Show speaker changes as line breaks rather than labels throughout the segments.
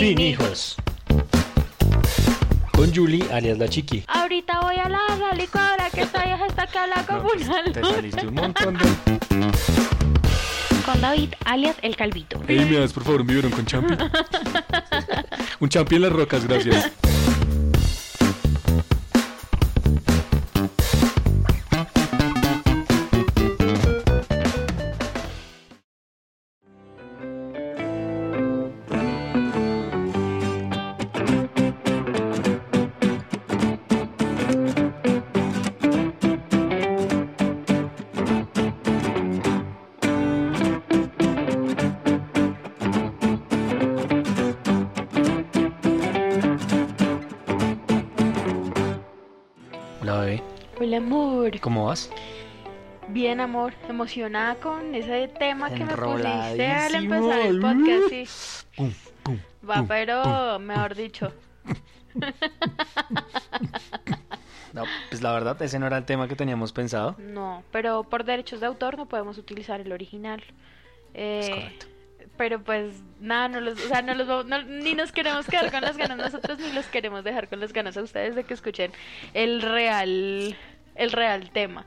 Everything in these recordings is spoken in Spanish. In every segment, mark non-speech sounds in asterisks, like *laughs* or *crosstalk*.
Sin hijos. Con Julie, alias la chiqui.
Ahorita voy a la, la licuadora que esta vieja está que habla como
No, pues,
una
te saliste un montón de... *laughs*
Con David, alias el calvito.
Ey, me das por favor un biberón con champi. *laughs* un champi en las rocas, gracias.
Bien, amor. Emocionada con ese tema que me pusiste al empezar el podcast, sí.
Pum, pum.
Va,
pum,
pero
pum.
mejor dicho. *laughs*
No, pues la verdad, ese no era el tema que teníamos pensado.
No, pero por derechos de autor no podemos utilizar el original. Eh,
Es correcto.
Pero pues nada, no los, o sea, no los vamos- no- ni nos queremos quedar con las ganas nosotros ni los queremos dejar con las ganas a ustedes de que escuchen el real el real tema.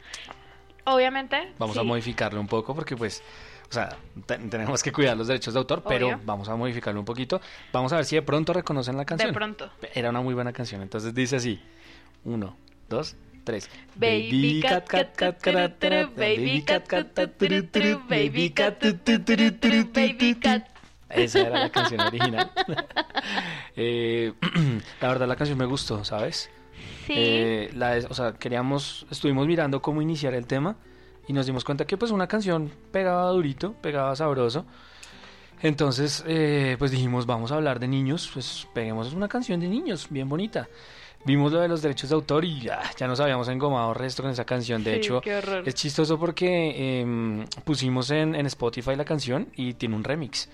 Obviamente,
Vamos a
sí,
modificarlo un poco porque pues, o sea, te- tenemos que cuidar los derechos de autor, pero
Obvio.
vamos a modificarlo un poquito. Vamos a ver si de pronto reconocen la canción.
de pronto.
Era una muy buena canción, entonces dice así. Uno, dos, tres.
Baby cat cat cat turu, baby cat cat cat baby cat baby cat.
Esa era la canción original. Eh, la verdad la canción me gustó, ¿sabes?
Sí.
Eh, la, o sea, queríamos, estuvimos mirando cómo iniciar el tema y nos dimos cuenta que pues una canción pegaba durito, pegaba sabroso. Entonces, eh, pues dijimos, vamos a hablar de niños, pues peguemos una canción de niños, bien bonita. Vimos lo de los derechos de autor y ya, ya nos habíamos engomado resto con esa canción. De
Sí,
hecho, es chistoso porque em, pusimos en, en Spotify la canción y tiene un remix.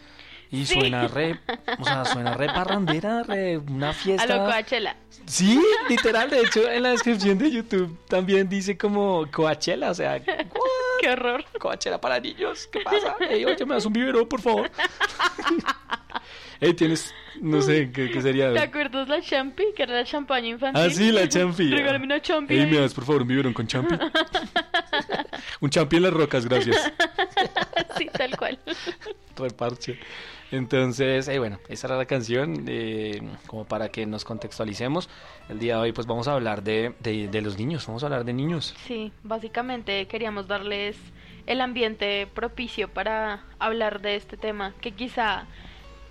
Y
Sí.
suena re, o sea, suena re parrandera, re una
a
fiesta.
lo Coachella.
Sí, literal, de hecho en la descripción de YouTube también dice como Coachella, o sea, *laughs*
Qué horror.
Coachella para niños, ¿qué pasa? Ey, oye, me das un biberón, por favor. *laughs* Ey, tienes, no sé, ¿qué, qué sería?
¿Te acuerdas la champi? Que era la champaña infantil.
Ah, sí, la champi.
Regálame una champi.
Ey,
ahí.
me das por favor un biberón con champi. *laughs* un champi en las rocas, gracias.
sí, tal cual.
Reparche. Entonces, eh, bueno, esa era la canción, eh, como para que nos contextualicemos. El día de hoy, pues vamos a hablar de, de, de los niños, vamos a hablar de niños.
Sí, básicamente queríamos darles el ambiente propicio para hablar de este tema, que quizá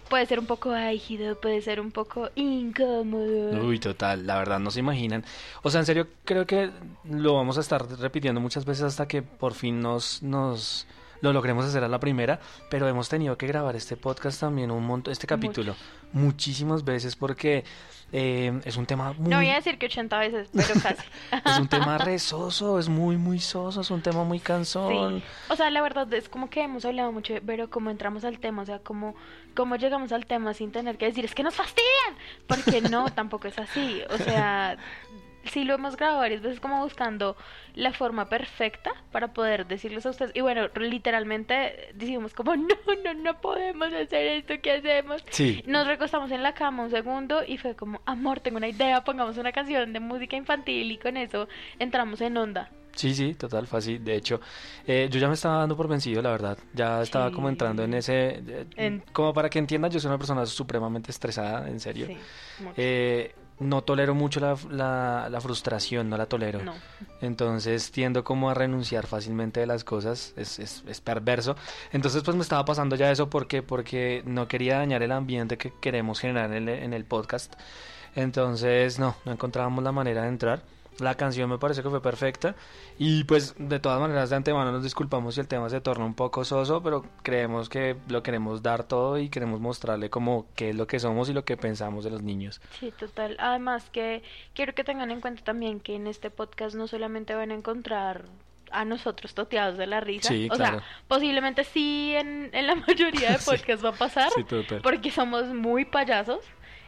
puede ser un poco álgido, puede ser un poco incómodo.
Uy, total, la verdad no se imaginan. O sea, en serio, creo que lo vamos a estar repitiendo muchas veces hasta que por fin nos, nos lo logremos hacer a la primera, pero hemos tenido que grabar este podcast también un montón, este capítulo, muchísimas veces porque eh, es un tema muy...
No voy a decir que 80 veces, pero *laughs* casi.
Es un tema *laughs* re soso, es muy, muy soso, es un tema muy cansón.
Sí. O sea, la verdad es como que hemos hablado mucho, pero como entramos al tema, o sea, como, como llegamos al tema sin tener que decir, es que nos fastidian, porque no, *laughs* tampoco es así. O sea, sí lo hemos grabado varias veces como buscando la forma perfecta para poder decirles a ustedes. Y bueno, literalmente decimos como, *laughs* no, no, no podemos hacer esto, ¿qué hacemos?
Sí.
Nos recostamos en la cama un segundo y fue como, amor, tengo una idea, pongamos una canción de música infantil y con eso entramos en onda.
Sí, sí, total, fácil. De hecho, eh, yo ya me estaba dando por vencido, la verdad. Ya estaba
Sí.
como entrando en ese... eh,
En-
Como para que entiendan, yo soy una persona supremamente estresada, en serio.
Sí, mucho.
Eh, no tolero mucho la, la, la frustración, no la tolero.
No.
Entonces tiendo como a renunciar fácilmente de las cosas, es, es, es perverso. Entonces pues me estaba pasando ya eso porque, porque no quería dañar el ambiente que queremos generar en el, en el podcast. Entonces no, no encontrábamos la manera de entrar. La canción me parece que fue perfecta y pues de todas maneras de antemano nos disculpamos si el tema se torna un poco soso, pero creemos que lo queremos dar todo y queremos mostrarle como qué es lo que somos y lo que pensamos de los niños.
Sí, total. Además que quiero que tengan en cuenta también que en este podcast no solamente van a encontrar a nosotros toteados de la risa.
Sí,
o
claro.
sea, posiblemente sí en, en la *laughs* mayoría de
Sí.
podcasts va a pasar.
Sí, total.
Porque somos muy payasos.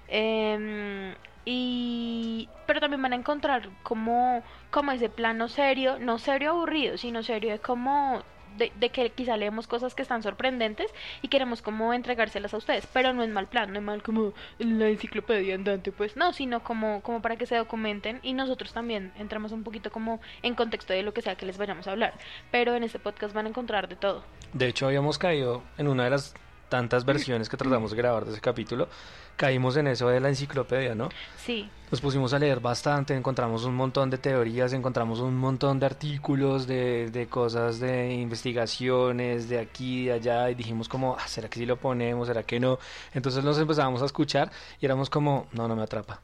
Em, y pero también van a encontrar como, como ese plano serio, no serio aburrido, sino serio de como de, que quizá leemos cosas que están sorprendentes y queremos como entregárselas a ustedes, pero no es mal plan, no es mal como la enciclopedia andante, pues no, sino como, como para que se documenten y nosotros también entramos un poquito como en contexto de lo que sea que les vayamos a hablar, pero en este podcast van a encontrar de todo.
De hecho, habíamos caído en una de las tantas versiones que tratamos de grabar de ese capítulo, caímos en eso de la enciclopedia, ¿no?
Sí,
Nos pusimos a leer bastante, encontramos un montón de teorías, encontramos un montón de artículos, de, de cosas, de investigaciones, de aquí, de allá, y dijimos como, ah, ¿será que sí lo ponemos? ¿Será que no? Entonces nos empezábamos a escuchar y éramos como, no, no me atrapa,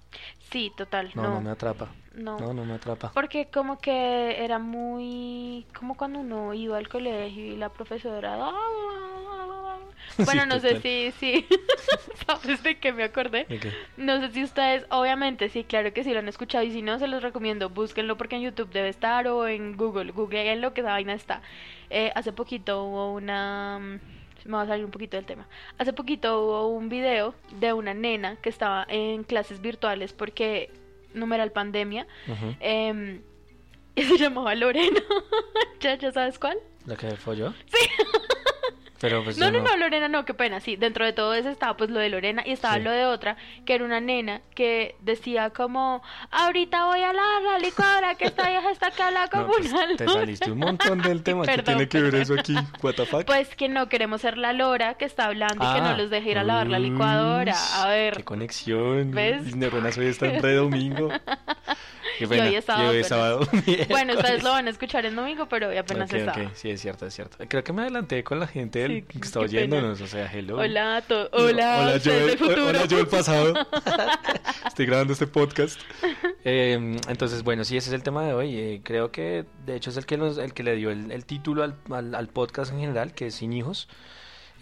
sí, total,
no,
no,
no me atrapa,
no.
no, no me atrapa.
Porque como que era muy... como cuando uno iba al colegio y la profesora... *laughs* Bueno,
Sí,
no sé si, sí. *laughs* ¿Sabes de qué me acordé? No sé si ustedes, obviamente, sí, claro que sí lo han escuchado y si no, se los recomiendo, búsquenlo porque en YouTube debe estar o en Google, googleenlo que esa vaina está. Eh, hace poquito hubo una... mm, Me va a salir un poquito del tema. Hace poquito hubo un video de una nena que estaba en clases virtuales porque no era el pandemia
Ujú.
em, *laughs* y se llamaba Lorena. ¿Ya, ¿Ya sabes cuál?
¿La que folló? Sí. Pero pues
No, no, no, Lorena no, qué pena, sí, dentro de todo eso estaba pues lo de Lorena y estaba
Sí.
lo de otra, que era una nena que decía como, ahorita voy a lavar la licuadora, que esta vieja está que habla como
No, pues,
una
te
lora".
saliste un montón del *laughs* tema. ¿Qué
Perdón,
tiene que ver eso aquí? What the fuck?
Pues que no queremos ser la lora que está hablando y que no
Ah.
los deje ir a lavar la licuadora. A ver,
Qué conexión.
¿Ves?
Mis neuronas hoy están re domingo. *laughs* Qué
Y
pena.
hoy es sábado,
Y hoy es sábado. *laughs*
bueno, ustedes lo van a escuchar en domingo, pero hoy apenas
Ok,
es sábado.
Sí, es cierto, es cierto. Creo que me adelanté con la gente del-
Sí,
que está
qué pena.
oyéndonos. O sea, hello.
Hola, to- hola,
hola, yo, el-
futuro.
hola, yo el pasado. *laughs* Estoy grabando este podcast. *laughs* Eh, entonces, bueno, sí, ese es el tema de hoy. Eh, creo que, de hecho, es el que, nos- el que le dio el, el título al, al- al podcast en general, que es Sin Hijos.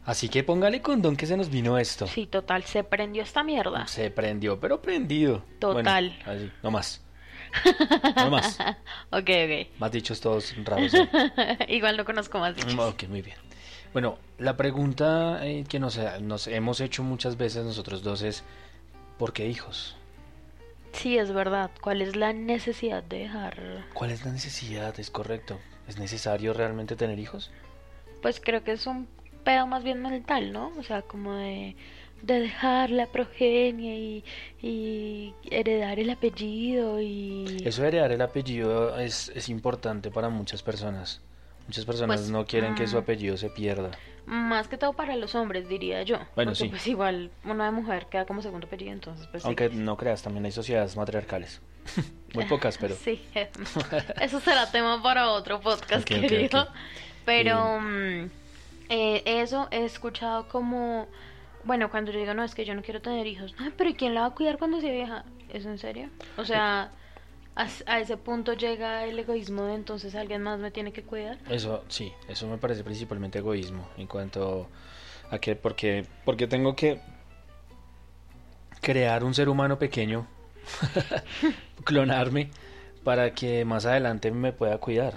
Así que póngale condón que se nos vino esto.
Sí, total, se prendió esta mierda.
Se prendió, pero prendido.
Total.
Bueno, así, no más. No más. *laughs*
Ok, ok.
Más dichos todos raros. ¿eh? *laughs*
Igual no conozco más dichos.
Ok, muy bien. Bueno, la pregunta eh, que nos, nos hemos hecho muchas veces nosotros dos es, ¿por qué hijos?
Sí, es verdad. ¿Cuál es la necesidad de dejar?
¿Cuál es la necesidad? Es correcto. ¿Es necesario realmente tener hijos?
Pues creo que es un pedo más bien mental, ¿no? O sea, como de, de dejar la progenie y, y heredar el apellido y...
Eso de heredar el apellido es, es importante para muchas personas. Muchas personas
Pues,
no quieren que su
mm.
apellido se pierda.
Más que todo para los hombres, diría yo.
Bueno,
Porque
sí.
pues igual una de mujer queda como segundo apellido, entonces pues sí.
Aunque no creas, también hay sociedades matriarcales. *laughs* Muy pocas, pero... *laughs*
Sí, eso será tema para otro podcast,
Ok, ok,
querido. Pero mm, eh, eso he escuchado como, bueno, cuando yo digo, no, es que yo no quiero tener hijos. Ay, pero ¿y quién la va a cuidar cuando sea vieja? ¿Es en serio? O sea, a, ese punto llega el egoísmo de entonces alguien más me tiene que cuidar.
Eso, sí, eso me parece principalmente egoísmo en cuanto a que, porque, porque tengo que crear un ser humano pequeño, *laughs* clonarme, para que más adelante me pueda cuidar.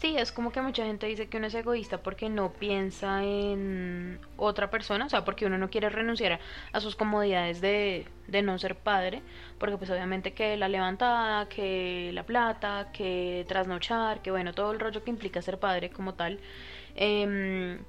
Sí, es como que mucha gente dice que uno es egoísta porque no piensa en otra persona, o sea, porque uno no quiere renunciar a, sus comodidades de, de no ser padre, porque pues obviamente que la levantada, que la plata, que trasnochar, que bueno, todo el rollo que implica ser padre como tal, em,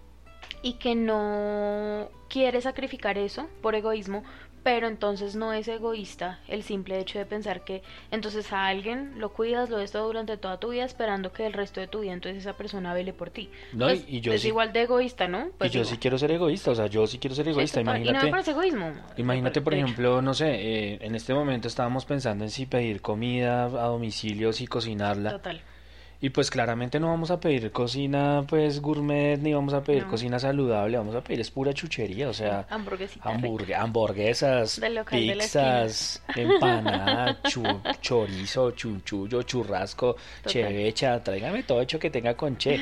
y que no quiere sacrificar eso por egoísmo, pero entonces no es egoísta el simple hecho de pensar que entonces a alguien lo cuidas, lo ves todo durante toda tu vida esperando que el resto de tu vida entonces esa persona vele por ti.
No,
Pues,
y- y yo
es
sí-
igual de egoísta, ¿no?
y
Pues
yo
digo,
sí quiero ser egoísta, o sea, yo sí quiero ser
sí,
egoísta,
Y no
imagínate.
me parece egoísmo.
Imagínate, por ejemplo, no sé, eh, en este momento estábamos pensando en si pedir comida a domicilio, si cocinarla.
Total.
Y pues claramente no vamos a pedir cocina pues gourmet, ni vamos a pedir
No.
cocina saludable, vamos a pedir es pura chuchería, o sea, hamburgue- hamburguesas, pizzas, empanada, *laughs* chu- chorizo, chunchullo, churrasco,
Total.
chevecha, tráigame todo hecho que tenga con che.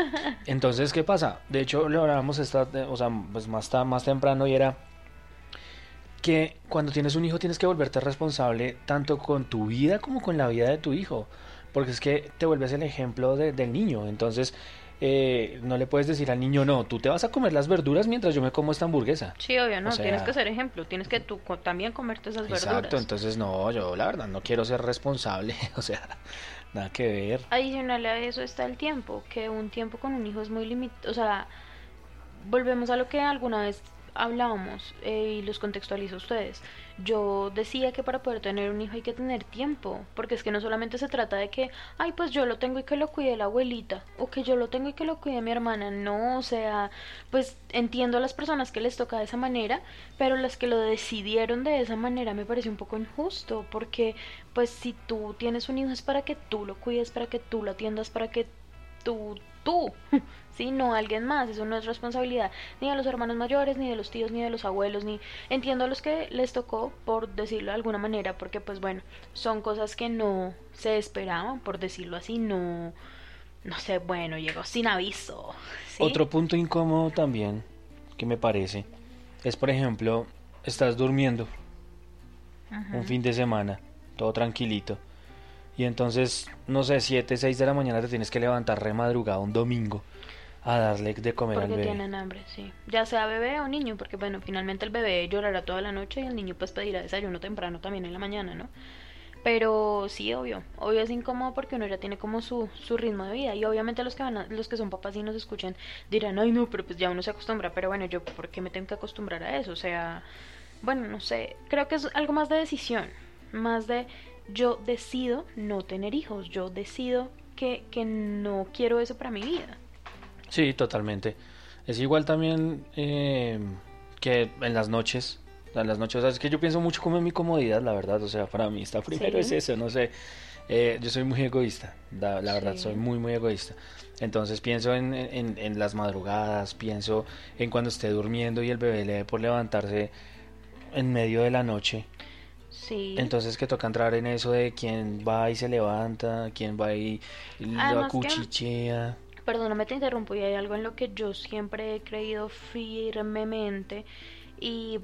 *laughs* Entonces, ¿qué pasa? De hecho, lo hablábamos esta, o sea, pues más, más temprano y era que cuando tienes un hijo tienes que volverte responsable tanto con tu vida como con la vida de tu hijo, porque es que te vuelves el ejemplo de- del niño, entonces eh, no le puedes decir al niño, no, tú te vas a comer las verduras mientras yo me como esta hamburguesa.
Sí, obvio, no,
O sea-
tienes que ser ejemplo, tienes que tú también comerte esas
Exacto,
verduras.
entonces no, yo la verdad no quiero ser responsable, *laughs* o sea, nada que ver.
Adicional a eso está el tiempo, que un tiempo con un hijo es muy limitado, o sea, volvemos a lo que alguna vez hablábamos eh, y los contextualizo a ustedes. Yo decía que para poder tener un hijo hay que tener tiempo, porque es que no solamente se trata de que, ay, pues yo lo tengo y que lo cuide la abuelita, o que yo lo tengo y que lo cuide mi hermana, no, o sea, pues entiendo a las personas que les toca de esa manera, pero las que lo decidieron de esa manera me parece un poco injusto, porque pues si tú tienes un hijo es para que tú lo cuides, para que tú lo atiendas, para que tú, tú, *laughs* ¿sí? No alguien más, eso no es responsabilidad ni de los hermanos mayores, ni de los tíos, ni de los abuelos, ni entiendo a los que les tocó, por decirlo de alguna manera, porque pues bueno, son cosas que no se esperaban, por decirlo así, no, no sé, bueno, llegó sin aviso. ¿sí?
Otro punto incómodo también, que me parece, es por ejemplo, estás durmiendo un fin de semana, todo tranquilito. Y entonces, no sé, 7, 6 de la mañana te tienes que levantar re madrugada un domingo a darle de comer
porque
al bebé.
tienen hambre, sí. Ya sea bebé o niño, porque bueno, finalmente el bebé llorará toda la noche y el niño pues pedirá desayuno temprano también en la mañana, ¿no? Pero sí, obvio, obvio es incómodo porque uno ya tiene como su, su ritmo de vida y obviamente los que van a- los que son papás y nos escuchan dirán, ay no, pero pues ya uno se acostumbra, pero bueno, yo ¿por qué me tengo que acostumbrar a eso? O sea, bueno, no sé, creo que es algo más de decisión, más de yo decido no tener hijos, yo decido que, que no quiero eso para mi vida.
Sí, totalmente. Es igual también eh, que en las noches. En las noches, o sea, es que yo pienso mucho como en mi comodidad, la verdad. O sea, para mí está primero
Sí.
es eso, no sé. Eh, yo soy muy egoísta, la, la verdad, soy muy, muy egoísta. Entonces pienso en, en, en las madrugadas, pienso en cuando esté durmiendo y el bebé le dé por levantarse en medio de la noche.
Sí.
Entonces que toca entrar en eso de quién va y se levanta, quién va y lo
Además que-
acuchichea.
Perdóname, te interrumpo y hay algo en lo que yo siempre he creído firmemente y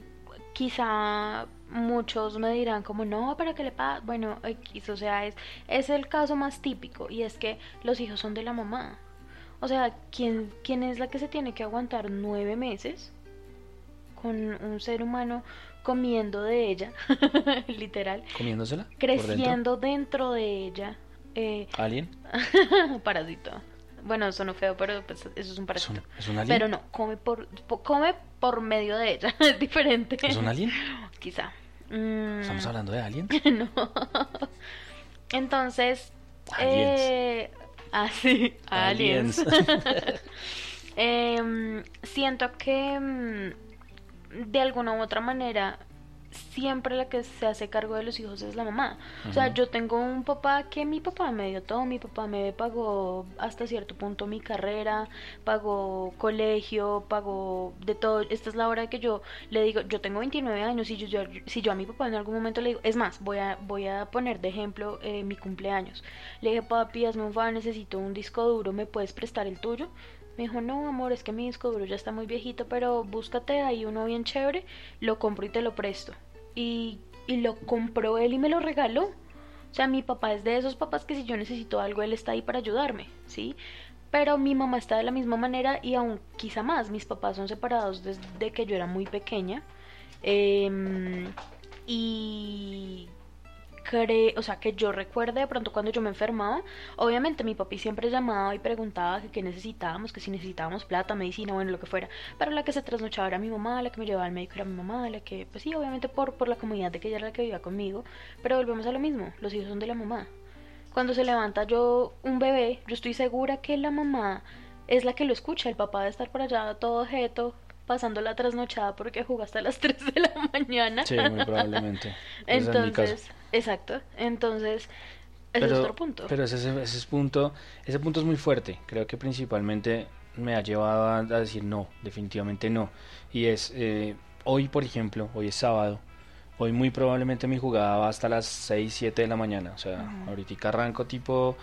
quizá muchos me dirán como no, pero ¿qué le pasa? Bueno, X, o sea, es, es el caso más típico y es que los hijos son de la mamá. O sea, ¿quién, ¿quién es la que se tiene que aguantar nueve meses con un ser humano comiendo de ella, *laughs* literal,
comiéndosela dentro.
creciendo dentro de ella? Eh,
¿Alien? *laughs*
parásito. Bueno, sonó feo, pero pues eso es un
¿Es un,
parásito.
es un alien?
Pero no, come por, po- come por medio de ella. *laughs* Es diferente.
¿Es un alien?
Quizá. Mm,
¿Estamos hablando de aliens?
no. Entonces.
Aliens.
Eh, ah, sí, aliens.
Aliens.
Em, siento que mm, de alguna u otra manera siempre la que se hace cargo de los hijos es la mamá. O sea, yo tengo un papá que mi papá me dio todo, mi papá me pagó hasta cierto punto mi carrera, pagó colegio, pagó de todo. Esta es la hora que yo le digo, yo tengo 29 años y yo, yo- si yo a mi papá en algún momento le digo, es más, voy a, voy a poner de ejemplo eh, mi cumpleaños. Le dije, papi, hazme un favor, necesito un disco duro, ¿me puedes prestar el tuyo? Me dijo, no, amor, es que mi disco ya está muy viejito, pero búscate ahí uno bien chévere, lo compro y te lo presto. Y, y lo compró él y me lo regaló. O sea, mi papá es de esos papás que si yo necesito algo, él está ahí para ayudarme, ¿sí? Pero mi mamá está de la misma manera y aún quizá más. Mis papás son separados desde que yo era muy pequeña. Em, y o sea, que yo recuerde de pronto cuando yo me enfermaba, obviamente mi papi siempre llamaba y preguntaba que qué necesitábamos, que si necesitábamos plata, medicina, bueno, lo que fuera, pero la que se trasnochaba era mi mamá, la que me llevaba al médico era mi mamá, la que, pues sí, obviamente por, por la comunidad de que ella era la que vivía conmigo, pero volvemos a lo mismo, los hijos son de la mamá. Cuando se levanta yo, un bebé, yo estoy segura que la mamá es la que lo escucha, el papá de estar por allá todo jeto, pasando la trasnochada porque jugaste a las *laughs* 3 de la mañana.
Sí, muy probablemente.
Entonces, exacto. Entonces, ese es otro punto.
Pero ese, ese, ese es punto, ese punto es muy fuerte. Creo que principalmente me ha llevado a, a decir no, definitivamente no. Y es, eh, hoy por ejemplo, hoy es sábado, hoy muy probablemente mi jugada va hasta las 6, 7 de la mañana. O sea,
Ujú.
ahorita arranco tipo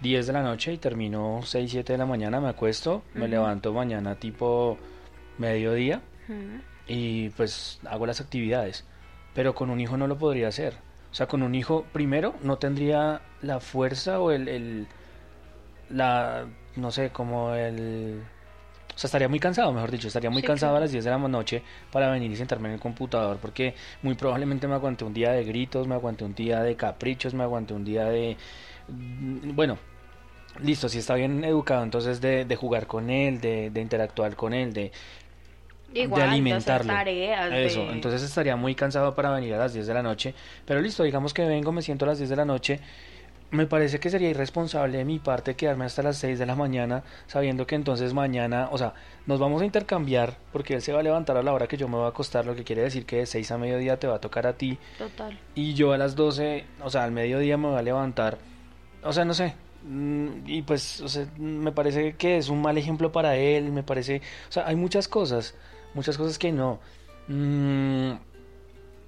10 de la noche y termino 6, 7 de la mañana, me acuesto, me levanto mañana tipo mediodía y pues hago las actividades. Pero con un hijo no lo podría hacer. O sea, con un hijo, primero, no tendría la fuerza o el, el la, no sé, como el... O sea, estaría muy cansado, mejor dicho, estaría muy
Sí,
cansado a las 10 de la noche para venir y sentarme en el computador porque muy probablemente me aguanté un día de gritos, me aguanté un día de caprichos, me aguanté un día de mm, bueno, listo, si está bien educado, entonces de, de jugar con él, de, de interactuar con él, de,
Igual,
de alimentarlo.
tareas,
Eso, entonces estaría muy cansado para venir a las 10 de la noche. Pero listo, digamos que vengo, me siento a las 10 de la noche. Me parece que sería irresponsable de mi parte quedarme hasta las 6 de la mañana, sabiendo que entonces mañana, o sea, nos vamos a intercambiar, porque él se va a levantar a la hora que yo me voy a acostar, lo que quiere decir que de 6 a mediodía te va a tocar a ti,
Total.
y yo a las 12, o sea, al mediodía me voy a levantar. O sea, no sé. mm, Y pues, o sea, me parece que es un mal ejemplo para él, me parece, o sea, hay muchas cosas, muchas cosas que no. Mm,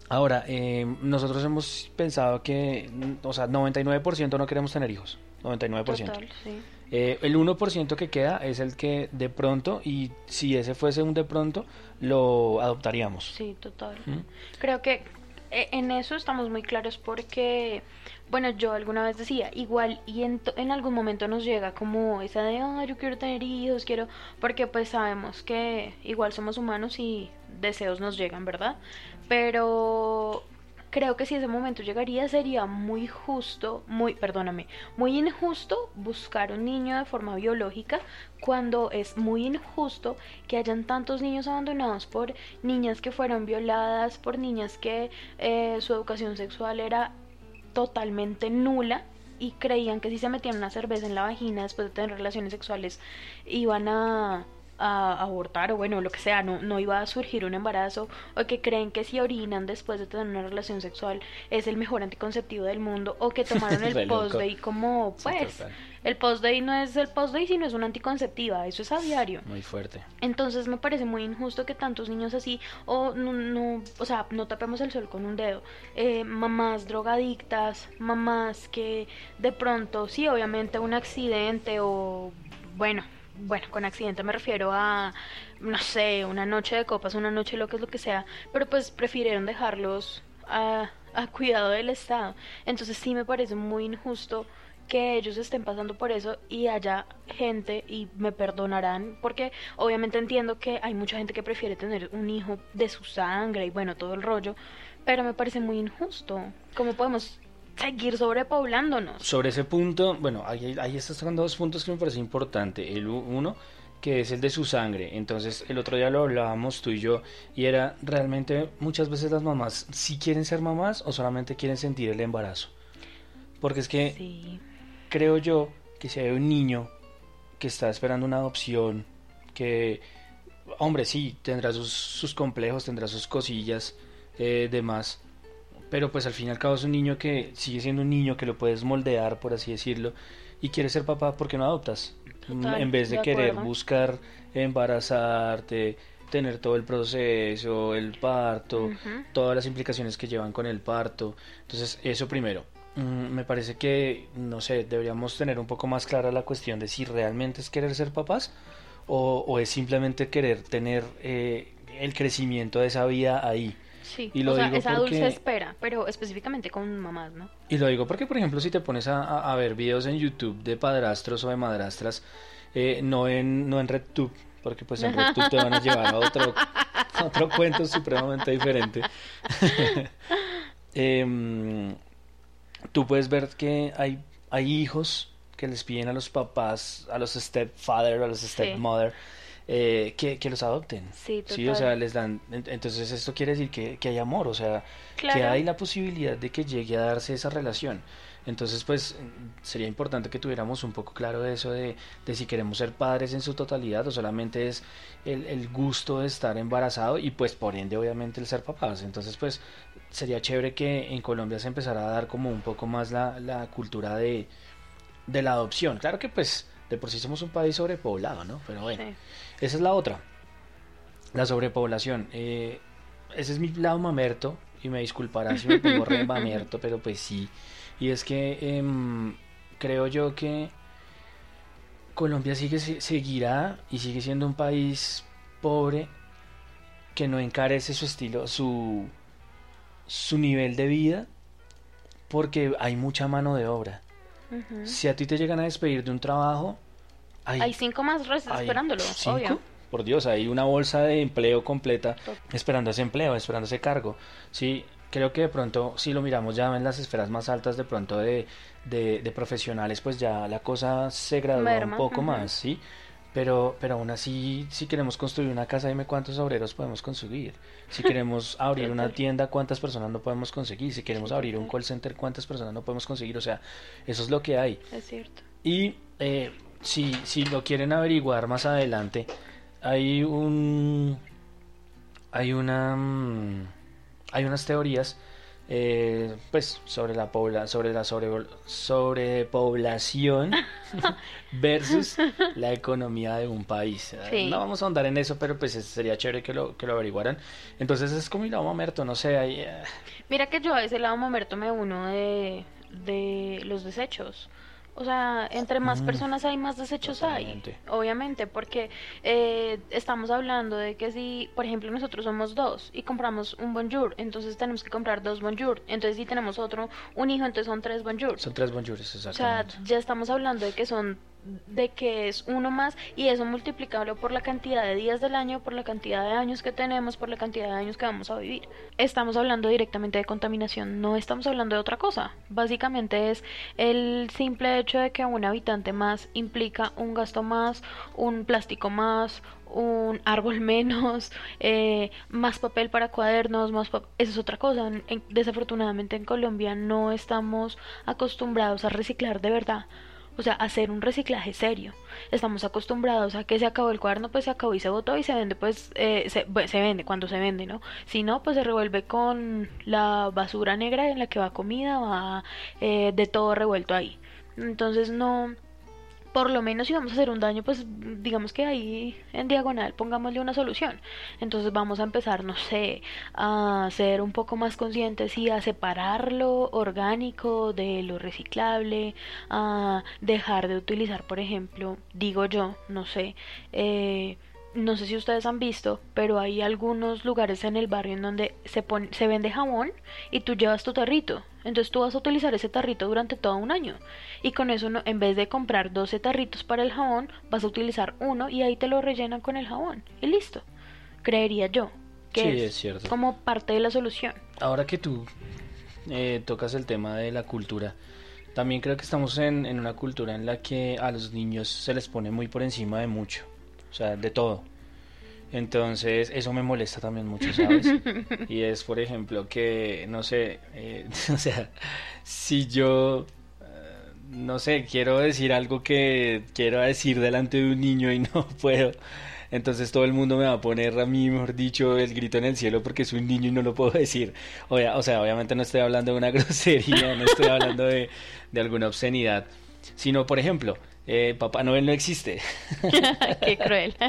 ahora, eh, nosotros hemos pensado que, mm, o sea, 99% no queremos tener hijos, 99%.
Total, sí.
Eh, el 1% que queda es el que de pronto, y si ese fuese un de pronto, lo adoptaríamos.
Sí, total.
¿Mm?
Creo que en eso estamos muy claros porque, bueno, yo alguna vez decía, igual y en, en algún momento nos llega como esa de, ah, yo quiero tener hijos, quiero, porque pues sabemos que igual somos humanos y deseos nos llegan, ¿verdad? Pero creo que si ese momento llegaría sería muy justo, muy, perdóname, muy injusto buscar un niño de forma biológica cuando es muy injusto que hayan tantos niños abandonados por niñas que fueron violadas, por niñas que eh, su educación sexual era totalmente nula y creían que si se metían una cerveza en la vagina después de tener relaciones sexuales iban a, a abortar o bueno, lo que sea, no, no iba a surgir un embarazo o que creen que si orinan después de tener una relación sexual es el mejor anticonceptivo del mundo o que *laughs* tomaron el post-day como pues el post-day no es el post-day sino es una anticonceptiva, eso es a diario.
Muy fuerte.
Entonces me parece muy injusto que tantos niños así, o no, no, o sea, no tapemos el sol con un dedo. Eh, mamás drogadictas, mamás que de pronto, sí, obviamente un accidente o, bueno, bueno, con accidente me refiero a, no sé, una noche de copas, una noche lo que es lo que sea, pero pues prefirieron dejarlos a, a cuidado del Estado. Entonces sí me parece muy injusto que ellos estén pasando por eso y haya gente, y me perdonarán, porque obviamente entiendo que hay mucha gente que prefiere tener un hijo de su sangre y bueno, todo el rollo, pero me parece muy injusto. ¿Cómo podemos seguir sobrepoblándonos?
Sobre ese punto, bueno, ahí, ahí estás tocando dos puntos que me parece importante. El uno, que es el de su sangre. Entonces, el otro día lo hablábamos tú y yo, y era realmente muchas veces las mamás si quieren ser mamás o solamente quieren sentir el embarazo. Porque es que
Sí,
creo yo que si hay un niño que está esperando una adopción, que, hombre, sí, tendrá sus, sus complejos, tendrá sus cosillas, eh, demás, pero pues al fin y al cabo es un niño que sigue siendo un niño que lo puedes moldear, por así decirlo, y quiere ser papá, ¿por qué no adoptas?
Total,
en vez de,
de
querer buscar embarazarte, tener todo el proceso, el parto, todas las implicaciones que llevan con el parto. Entonces, eso primero. Mm, Me parece que, no sé, deberíamos tener un poco más clara la cuestión de si realmente es querer ser papás o, o es simplemente querer tener eh, el crecimiento de esa vida ahí.
Sí.
Y lo
o sea,
digo
esa dulce
porque-
espera, pero específicamente con mamás, ¿no?
Y lo digo porque, por ejemplo, si te pones a, ver videos en YouTube de padrastros o de madrastras, eh, no en no en RedTube, porque pues en RedTube te van a llevar a otro, a *laughs* otro cuento supremamente diferente. *laughs* Em, tú puedes ver que hay, hay hijos que les piden a los papás, a los stepfather, a los stepmother, eh, que, que los adopten.
Sí,
Sí, o
total.
sea, les dan. en- Entonces, esto quiere decir que, que hay amor, o sea, que hay la posibilidad de que llegue a darse esa relación. Entonces, pues, sería importante que tuviéramos un poco claro eso de, de si queremos ser padres en su totalidad o solamente es el, el gusto de estar embarazado y, pues, por ende, obviamente, el ser papás. Entonces, pues, sería chévere que en Colombia se empezara a dar como un poco más la, la cultura de, de la adopción. Claro que, pues, de por sí somos un país sobrepoblado, ¿no? Pero bueno.
Sí.
Esa es la otra, la sobrepoblación. Eh, ese es mi lado mamerto, y me disculparán si me pongo re *laughs* mamerto, pero pues sí. Y es que em, creo yo que Colombia sigue se- seguirá y sigue siendo un país pobre que no encarece su estilo, su, su nivel de vida, porque hay mucha mano de obra. Si a ti te llegan a despedir de un trabajo, hay,
Hay cinco más
hay
esperándolo,
cinco.
obvio.
Por Dios, hay una bolsa de empleo completa esperando ese empleo, esperando ese cargo. Sí, creo que de pronto, si lo miramos ya en las esferas más altas de pronto de, de, de profesionales, pues ya la cosa se gradúa
Merma,
un poco más, ¿sí? Pero, pero aún así, si queremos construir una casa, dime cuántos obreros podemos conseguir. Si queremos *laughs* abrir una tienda, cuántas personas no podemos conseguir. Si queremos abrir un call center, cuántas personas no podemos conseguir. O sea, eso es lo que hay.
Es cierto.
Y eh, si, si lo quieren averiguar más adelante, hay un hay una mm, hay unas teorías eh, pues sobre la pobla, sobre la sobre, sobrepoblación *laughs* *laughs* versus la economía de un país.
Sí.
No vamos a ahondar en eso, pero pues es- sería chévere que lo, que lo averiguaran. Entonces es como ir a Mamerto, no sé, hay, eh,
Mira que yo a ese lado mamerto me uno de, de los desechos. O sea, entre más
Mm,
personas hay, más desechos
totalmente.
hay. Obviamente, porque eh, estamos hablando de que si, por ejemplo, nosotros somos dos y compramos un bonjour, entonces tenemos que comprar dos bonjour. Entonces, si tenemos otro, un hijo, entonces son tres bonjour.
son tres bonjours,
O sea,
exactamente.
ya estamos hablando de que son de que es uno más y eso multiplicable por la cantidad de días del año, por la cantidad de años que tenemos, por la cantidad de años que vamos a vivir. Estamos hablando directamente de contaminación, no estamos hablando de otra cosa. Básicamente es el simple hecho de que un habitante más implica un gasto más, un plástico más, un árbol *laughs* menos, eh, más papel para cuadernos, más eso es otra cosa. En- en- desafortunadamente en Colombia no estamos acostumbrados a reciclar de verdad. O sea, hacer un reciclaje serio. Estamos acostumbrados a que se acabó el cuaderno, pues se acabó y se botó y se vende, pues eh, se, vende cuando se vende, ¿no? Si no, pues se revuelve con la basura negra en la que va comida, va eh, de todo revuelto ahí. Entonces no, por lo menos si vamos a hacer un daño, pues digamos que ahí en diagonal pongámosle una solución. Entonces vamos a empezar, no sé, a ser un poco más conscientes y a separar lo orgánico de lo reciclable, a dejar de utilizar, por ejemplo, digo yo, no sé, eh, no sé si ustedes han visto, pero hay algunos lugares en el barrio en donde se, pone, se vende jabón y tú llevas tu tarrito. Entonces tú vas a utilizar ese tarrito durante todo un año. Y con eso, no, en vez de comprar 12 tarritos para el jabón, vas a utilizar uno y ahí te lo rellenan con el jabón. Y listo. Creería yo que
Sí,
es,
es cierto.
como parte de la solución.
Ahora que tú eh, tocas el tema de la cultura, también creo que estamos en, en una cultura en la que a los niños se les pone muy por encima de mucho, o sea, de todo. Entonces, eso me molesta también mucho, ¿sabes? *laughs* Y es, por ejemplo, que, no sé, eh, *laughs* o sea, si yo, eh, no sé, quiero decir algo que quiero decir delante de un niño y *laughs* no puedo, entonces todo el mundo me va a poner a mí, mejor dicho, el grito en el cielo porque soy un niño y no lo puedo decir. O, o sea, obviamente no estoy hablando de una grosería, no estoy hablando de, de alguna obscenidad, sino, por ejemplo, eh, Papá Noel no existe. *laughs*
Qué cruel. *laughs*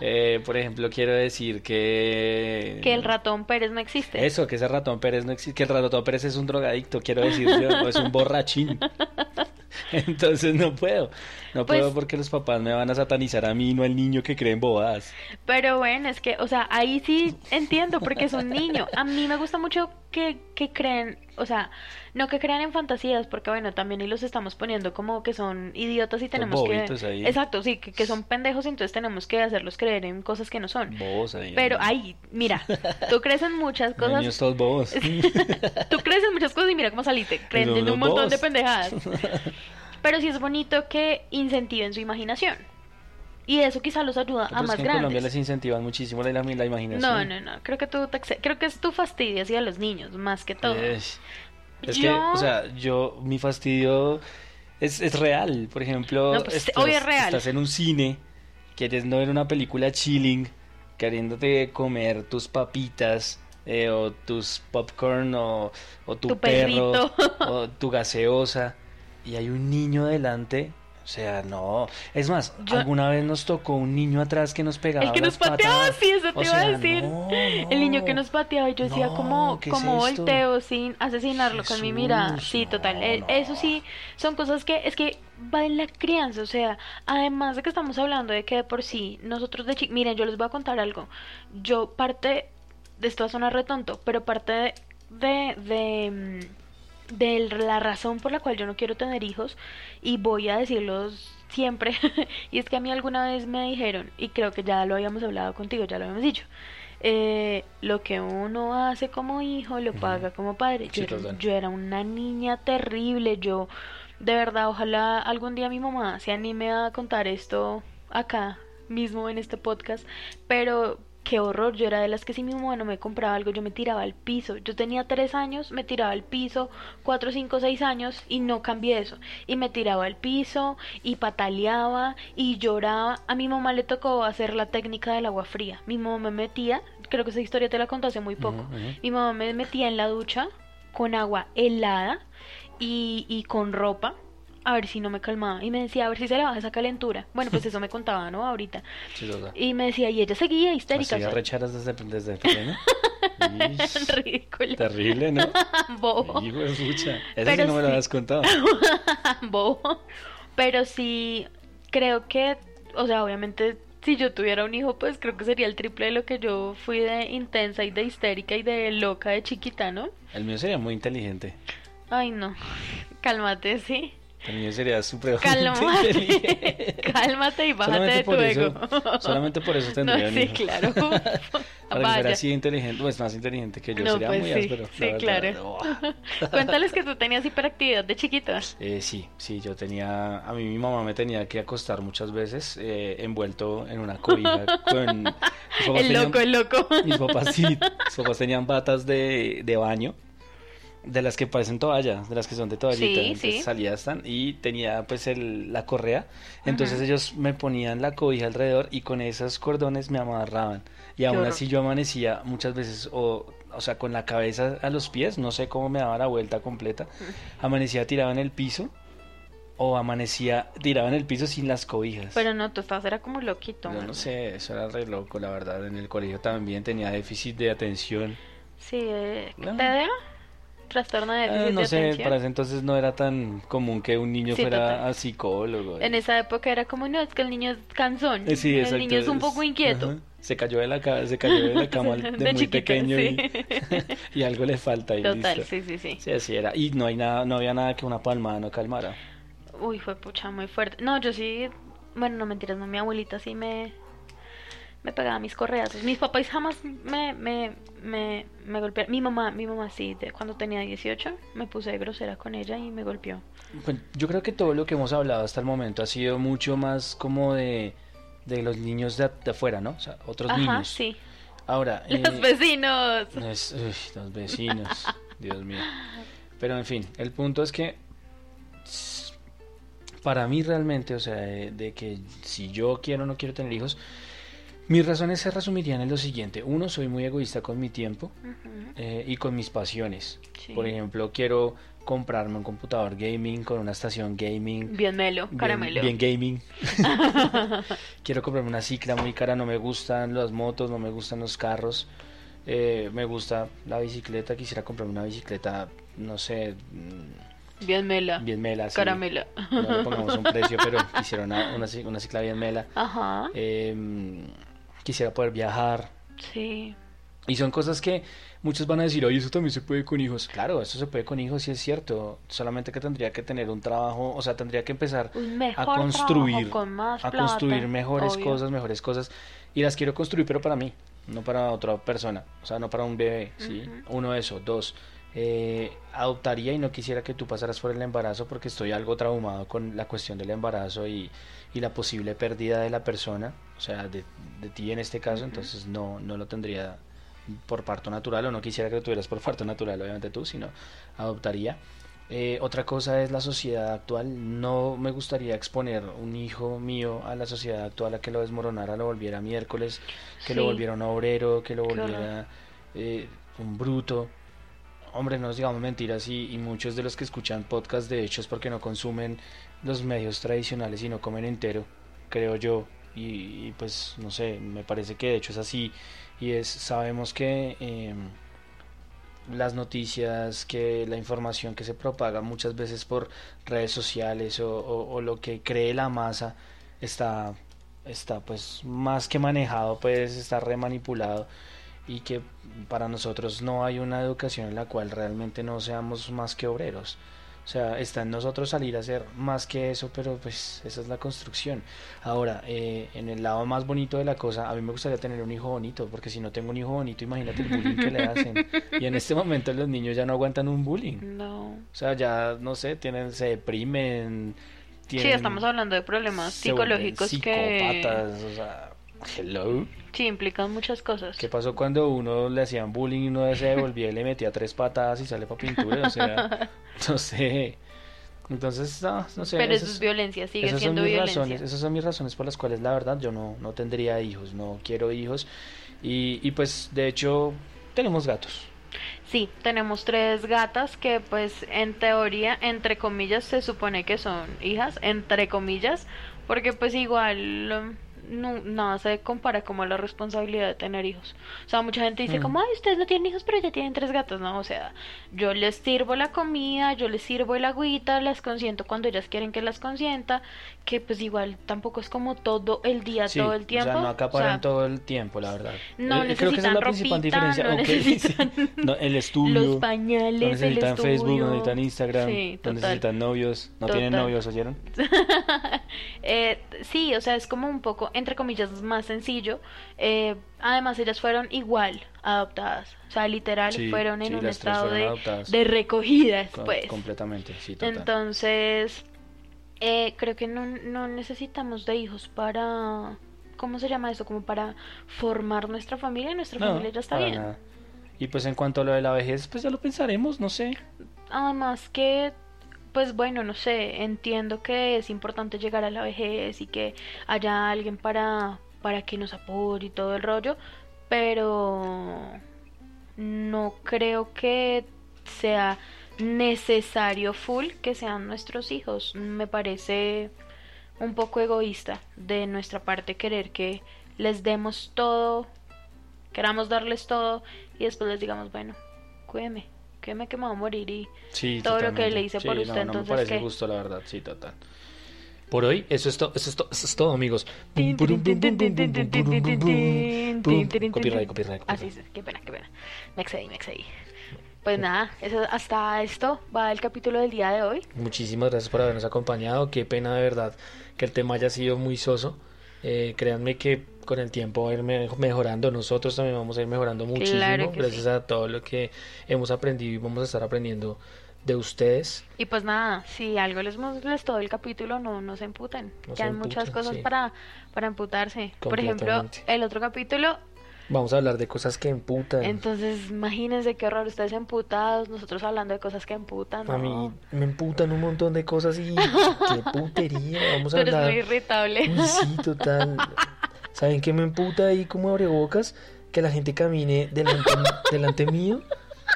Eh, por ejemplo, quiero decir que...
que el ratón Pérez no existe.
Eso, que ese ratón Pérez no existe, que el ratón Pérez es un drogadicto, quiero decir yo, o es un borrachín. *laughs* Entonces no puedo, no
Pues-
puedo porque los papás me van a satanizar a mí, no al niño que cree en bobadas.
Pero bueno, es que, o sea, ahí sí entiendo porque es un niño. A mí me gusta mucho que, que creen, o sea, no que crean en fantasías, porque bueno, también ahí los estamos poniendo como que son idiotas y tenemos que...
ahí.
Exacto, sí, que, que son pendejos y entonces tenemos que hacerlos creer en cosas que no son.
Bobos ahí.
Pero, ay, mira, tú crees en muchas cosas,
Niños todos bobos. *laughs*
tú crees en muchas cosas y mira cómo saliste, creen en un montón de pendejadas. *laughs* Pero sí es bonito que incentiven su imaginación. Y eso quizá los ayuda
Pero
a
es
más
que en Colombia les incentivan muchísimo la, la, la imaginación.
No, no, no. Creo que tú creo que es tu fastidio hacia los niños, más que todo.
Es, es que,
Yo-
o sea, yo, mi fastidio es, es real. Por ejemplo,
No, pues, obvio es real.
estás en un cine, quieres no ver una película chilling, queriéndote comer tus papitas, eh, o tus popcorn, o, o tu,
Tu
perro,
perrito.
o tu gaseosa, y hay un niño delante. O sea, no. Es más,
Yo-
alguna vez nos tocó un niño atrás que nos pegaba
El que nos pateaba,
patadas.
sí, eso te
O
iba a decir.
no,
El niño que
no.
nos pateaba y yo decía,
No,
como,
¿qué es
como volteo sin asesinarlo con mi mirada.
Jesús,
Sí, total. eh. Eso sí, son cosas que, es que va en la crianza. O sea, además de que estamos hablando de que de por sí, nosotros de chicos, miren, yo les voy a contar algo. Yo parte, de esto va a sonar retonto, pero parte de, de, de, de la razón por la cual yo no quiero tener hijos y voy a decirlos siempre *laughs* y es que a mí alguna vez me dijeron y creo que ya lo habíamos hablado contigo ya lo habíamos dicho eh, lo que uno hace como hijo lo paga como padre.
Sí,
yo, era, yo era una niña terrible yo de verdad ojalá algún día mi mamá se anime a contar esto acá mismo en este podcast pero qué horror yo era de las que si mi mamá no me compraba algo yo me tiraba al piso. Yo tenía tres años me tiraba al piso cuatro cinco seis años y no cambié eso. Y me tiraba al piso y pataleaba y lloraba. A mi mamá le tocó hacer la técnica del agua fría. Mi mamá me metía creo que esa historia te la conté hace muy poco. mi mamá me metía en la ducha con agua helada y, y con ropa a ver si no me calmaba y me decía a ver si se le baja esa calentura bueno pues *laughs* eso me contaba no ahorita
Sí,
y me decía y ella seguía histérica o sea,
arrecharas desde, desde pequeño. *laughs* Ish,
ridícula
Terrible, ¿no? *laughs*
bobo
Hijo de pucha. Eso sí no me lo habías contado.
bobo. Pero sí, creo que, o sea, obviamente, si yo tuviera un hijo, pues creo que sería el triple de lo que yo fui de intensa y de histérica y de loca de chiquita, ¿no?
El mío sería muy inteligente.
Ay, no. Cálmate, sí.
El mío sería súper *laughs*
Cálmate. *laughs* Cálmate y bájate
Solamente
de tu
por eso-
ego.
solamente por eso *laughs*
No,
tendría un
sí, claro.
Para que fuera
Vaya.
así inteligente, pues más inteligente que yo,
No,
sería
pues
muy
sí,
áspero.
sí,
la
claro.
Buah.
Cuéntales que tú tenías hiperactividad de chiquito.
Eh, sí, sí, yo tenía, a mí mi mamá me tenía que acostar muchas veces eh, envuelto en una cobija con...
El
tenían-
loco, el loco.
Mis papás sí, mis papás tenían batas de, de baño, de las que parecen toallas, de las que son de toallita,
Sí,
entonces
sí.
salía tan y tenía pues el, la correa, entonces ellos me ponían la cobija alrededor y con esos cordones me amarraban y aún
horror.
así yo amanecía muchas veces o, o sea con la cabeza a los pies, no sé cómo me daba la vuelta completa, amanecía tirado en el piso o amanecía tirado en el piso sin las cobijas.
Pero no, tú estabas, era como loquito.
Yo no sé, eso era re loco, la verdad. En el colegio también tenía déficit de atención.
Sí, eh,
No.
¿TDA? Trastorno de
Ah,
déficit
no
de
sé,
atención.
para ese entonces no era tan común que un niño
Sí,
fuera
total.
a psicólogo.
En esa época era como, no, es que el niño es cansón.
Eh, sí,
el
exacto,
niño es un poco inquieto.
ajá. Se cayó de la ca- se cayó de la cama *laughs* de,
De
muy
chiquito,
pequeño
sí.
y, *laughs* y algo le falta y
Total,
listo.
sí, sí, sí.
Sí, así era. Y no hay nada, no había nada que una palmada no calmara.
Uy, fue pucha muy fuerte. No, yo sí, bueno, no mentiras, no, mi abuelita sí me, me pegaba mis correazos. Mis papás jamás me, me, me, me golpearon. Mi mamá, mi mamá sí, de cuando tenía 18, me puse grosera con ella y me golpeó.
Pues, yo creo que todo lo que hemos hablado hasta el momento ha sido mucho más como de, de los niños de, de afuera, ¿no? O sea, otros
Ajá,
niños.
sí.
Ahora, *laughs*
Los
eh,
vecinos.
Es- uy, los vecinos, *laughs* Dios mío. Pero en fin, el punto es que para mí realmente, o sea, de, de que si yo quiero o no quiero tener hijos, mis razones se resumirían en lo siguiente. Uno, soy muy egoísta con mi tiempo eh, y con mis pasiones.
sí.
Por ejemplo, quiero comprarme un computador gaming con una estación gaming.
Bien melo,
Bien-
caramelo.
Bien, gaming. *laughs* *laughs* Quiero comprarme una cicla muy cara, no me gustan las motos, no me gustan los carros. Eh, me gusta la bicicleta, quisiera comprarme una bicicleta, no sé, mm,
Bien mela.
bien mela. sí.
Caramelo.
No le pongamos un precio, pero quisiera una, una, una cicla bien mela.
Ajá.
Eh, quisiera poder viajar.
Sí.
Y son cosas que muchos van a decir, oye, eso también se puede con hijos. Claro, eso se puede con hijos, sí es cierto. Solamente que tendría que tener un trabajo, o sea, tendría que empezar a construir,
con más
a
plata,
construir mejores
obvio.
cosas, mejores cosas. Y las quiero construir, pero para mí, no para otra persona, o sea, no para un bebé, ¿sí?
Ujú.
Uno, eso. Dos, eh, adoptaría y no quisiera que tú pasaras por el embarazo porque estoy algo traumado con la cuestión del embarazo y, y la posible pérdida de la persona, o sea, de, de ti en este caso, entonces no, no lo tendría por parto natural o no quisiera que lo tuvieras por parto natural, obviamente tú, sino adoptaría. Eh, otra cosa es la sociedad actual. No me gustaría exponer un hijo mío a la sociedad actual a que lo desmoronara, lo volviera miércoles, que lo volviera un obrero, que lo volviera eh, un bruto. Hombre, no nos digamos mentiras y, y muchos de los que escuchan podcast de hecho es porque no consumen los medios tradicionales y no comen entero, creo yo. Y, y, pues no sé, me parece que de hecho es así y es sabemos que em, las noticias, que la información que se propaga muchas veces por redes sociales o, lo que cree la masa está, está pues más que manejado, pues está remanipulado y que para nosotros no hay una educación en la cual realmente no seamos más que obreros. O sea, está en nosotros salir a hacer más que eso, pero pues esa es la construcción. Ahora, eh, en el lado más bonito de la cosa, a mí me gustaría tener un hijo bonito, porque si no tengo un hijo bonito, imagínate el bullying que le hacen. Y en este momento los niños ya no aguantan un bullying.
No.
O sea, ya, no sé, tienen, se deprimen.
Sí,
Tienen,
estamos hablando de problemas psicológicos que
psicópatas, o sea, hello.
sí implican muchas cosas.
¿Qué pasó cuando uno le hacían bullying y uno se devolvía y le metía tres patadas y sale para pintura? O sea, *laughs* no sé. Entonces, no, no sé.
Pero eso es violencia, sigue
esas
siendo
son mis
violencia.
razones, esas son mis razones por las cuales la verdad yo no, no tendría hijos, no quiero hijos. Y, y pues de hecho tenemos gatos.
Sí, tenemos tres gatas que pues en teoría, entre comillas, se supone que son hijas, entre comillas, porque pues igual no, nada se compara como la responsabilidad de tener hijos. O sea, mucha gente dice
Mm.
como, ay, ustedes no tienen hijos, pero ya tienen tres gatos, ¿no? O sea, yo les sirvo la comida, yo les sirvo el agüita, las consiento cuando ellas quieren que las consienta, que pues igual tampoco es como todo el día,
Sí,
todo el tiempo.
O sea, no acaparan
O sea,
todo el tiempo, la verdad.
no
Eh, creo que esa es la
necesitan
principal diferencia.
no *laughs* necesitan
el estudio.
los pañales,
no
el
necesitan Facebook, no
estudio.
necesitan Instagram,
Sí,
no necesitan novios, no tienen novios, ¿oyeron? *laughs*
Eh, sí, o sea, es como un poco, entre comillas, más sencillo. Eh, además, ellas fueron igual adoptadas. O sea, literal,
Sí,
fueron en
sí,
un estado de, de recogidas,
Co-
pues.
Completamente, sí, total.
Entonces, eh, creo que no, no necesitamos de hijos para... ¿Cómo se llama eso? Como para formar nuestra familia. Nuestra
No,
familia ya está bien.
nada. Y pues en cuanto a lo de la vejez, pues ya lo pensaremos, no sé.
Además que, pues bueno, no sé, entiendo que es importante llegar a la vejez y que haya alguien para, para que nos apoye y todo el rollo, pero no creo que sea necesario full que sean nuestros hijos. Me parece un poco egoísta de nuestra parte querer que les demos todo, queramos darles todo y después les digamos, bueno, cuídeme, que me voy a morir y
sí,
todo totalmente. lo que le hice
sí,
por usted.
No, no
entonces,
me parece
¿qué?
justo, la verdad, sí, total. Por hoy, eso es, todo, eso, es todo, eso es todo, amigos. Copyright, copyright. Así
es, qué pena, qué pena. Me excedí, me excedí. Pues nada, eso, hasta esto va el capítulo del día de hoy.
Muchísimas gracias por habernos acompañado. Qué pena de verdad que el tema haya sido muy soso. Eh, créanme que con el tiempo va a ir me- mejorando. Nosotros también vamos a ir mejorando muchísimo.
Claro
gracias
sí.
a todo lo que hemos aprendido y vamos a estar aprendiendo de ustedes.
Y pues nada, si algo les molestó el capítulo, no, no se emputen.
No
que
se
hay muchas cosas
sí.
para, para emputarse. Por ejemplo, el otro capítulo,
Vamos a hablar de cosas que emputan.
entonces imagínense qué horror, ustedes emputados, nosotros hablando de cosas que emputan.
A mí me emputan un montón de cosas y *laughs* qué putería. Vamos a
eres
hablar.
muy irritable.
Uy, sí, *laughs* total. ¿Saben qué me emputa ahí como abrebocas? Que la gente camine delante, delante mío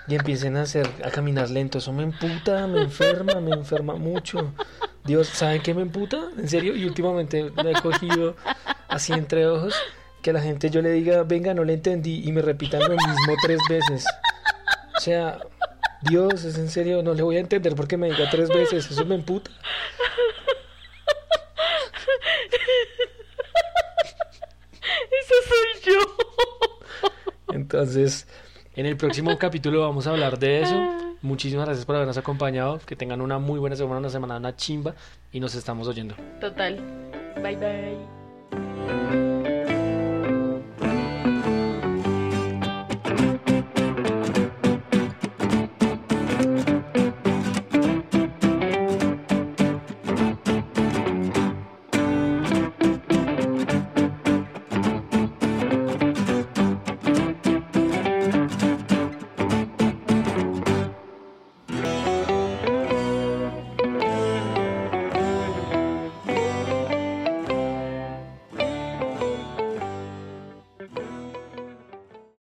y empiecen a hacer a caminar lento. Eso me emputa, me enferma, me enferma mucho. Dios, ¿saben qué me emputa? En serio, y últimamente me he cogido así entre ojos que la gente yo le diga, venga, no le entendí y me repitan lo mismo tres veces. O sea, Dios, es en serio, no le voy a entender porque me diga tres veces. Eso me emputa.
Eso soy yo.
Entonces, en el próximo capítulo vamos a hablar de eso. Muchísimas gracias por habernos acompañado. Que tengan una muy buena semana, una semana, una chimba. Y nos estamos oyendo.
Total. Bye bye.